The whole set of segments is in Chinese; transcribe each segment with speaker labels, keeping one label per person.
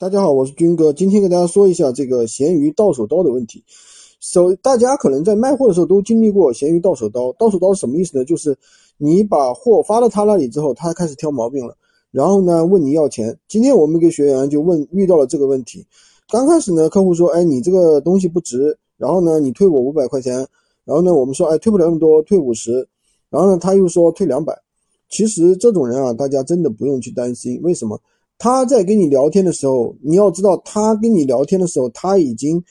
Speaker 1: 大家好，我是军哥，今天给大家说一下这个闲鱼到手刀的问题。首，大家可能在卖货的时候都经历过闲鱼到手刀。到手刀是什么意思呢？就是你把货发到他那里之后，他开始挑毛病了，然后呢问你要钱。今天我们一个学员就问遇到了这个问题。刚开始呢，客户说，哎，你这个东西不值，然后呢你退我五百块钱，然后呢我们说，哎，退不了那么多，退五十，然后呢他又说退两百。其实这种人啊，大家真的不用去担心，为什么？他在跟你聊天的时候，你要知道，他跟你聊天的时候，他已经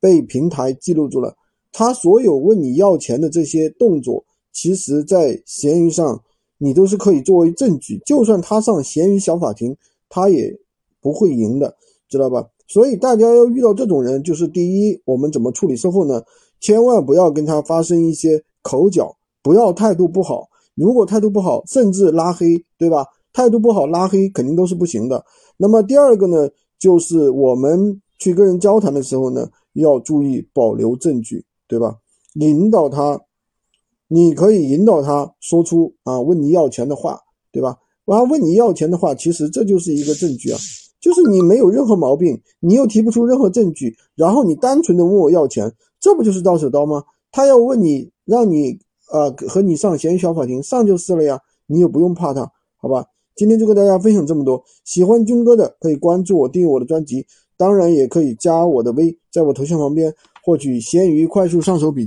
Speaker 1: 被平台记录住了。他所有问你要钱的这些动作，其实，在闲鱼上你都是可以作为证据。就算他上闲鱼小法庭，他也不会赢的，知道吧？所以大家要遇到这种人，就是第一，我们怎么处理售后呢？千万不要跟他发生一些口角，不要态度不好。如果态度不好，甚至拉黑，对吧？态度不好，拉黑肯定都是不行的。那么第二个呢，就是我们去跟人交谈的时候呢，要注意保留证据，对吧？引导他，你可以引导他说出啊问你要钱的话，对吧？他问你要钱的话，其实这就是一个证据啊，就是你没有任何毛病，你又提不出任何证据，然后你单纯的问我要钱，这不就是到手刀吗？他要问你，让你啊和你上嫌疑小法庭，上就是了呀，你也不用怕他，好吧？今天就跟大家分享这么多，喜欢军哥的可以关注我，订阅我的专辑，当然也可以加我的微，在我头像旁边获取闲鱼快速上手笔。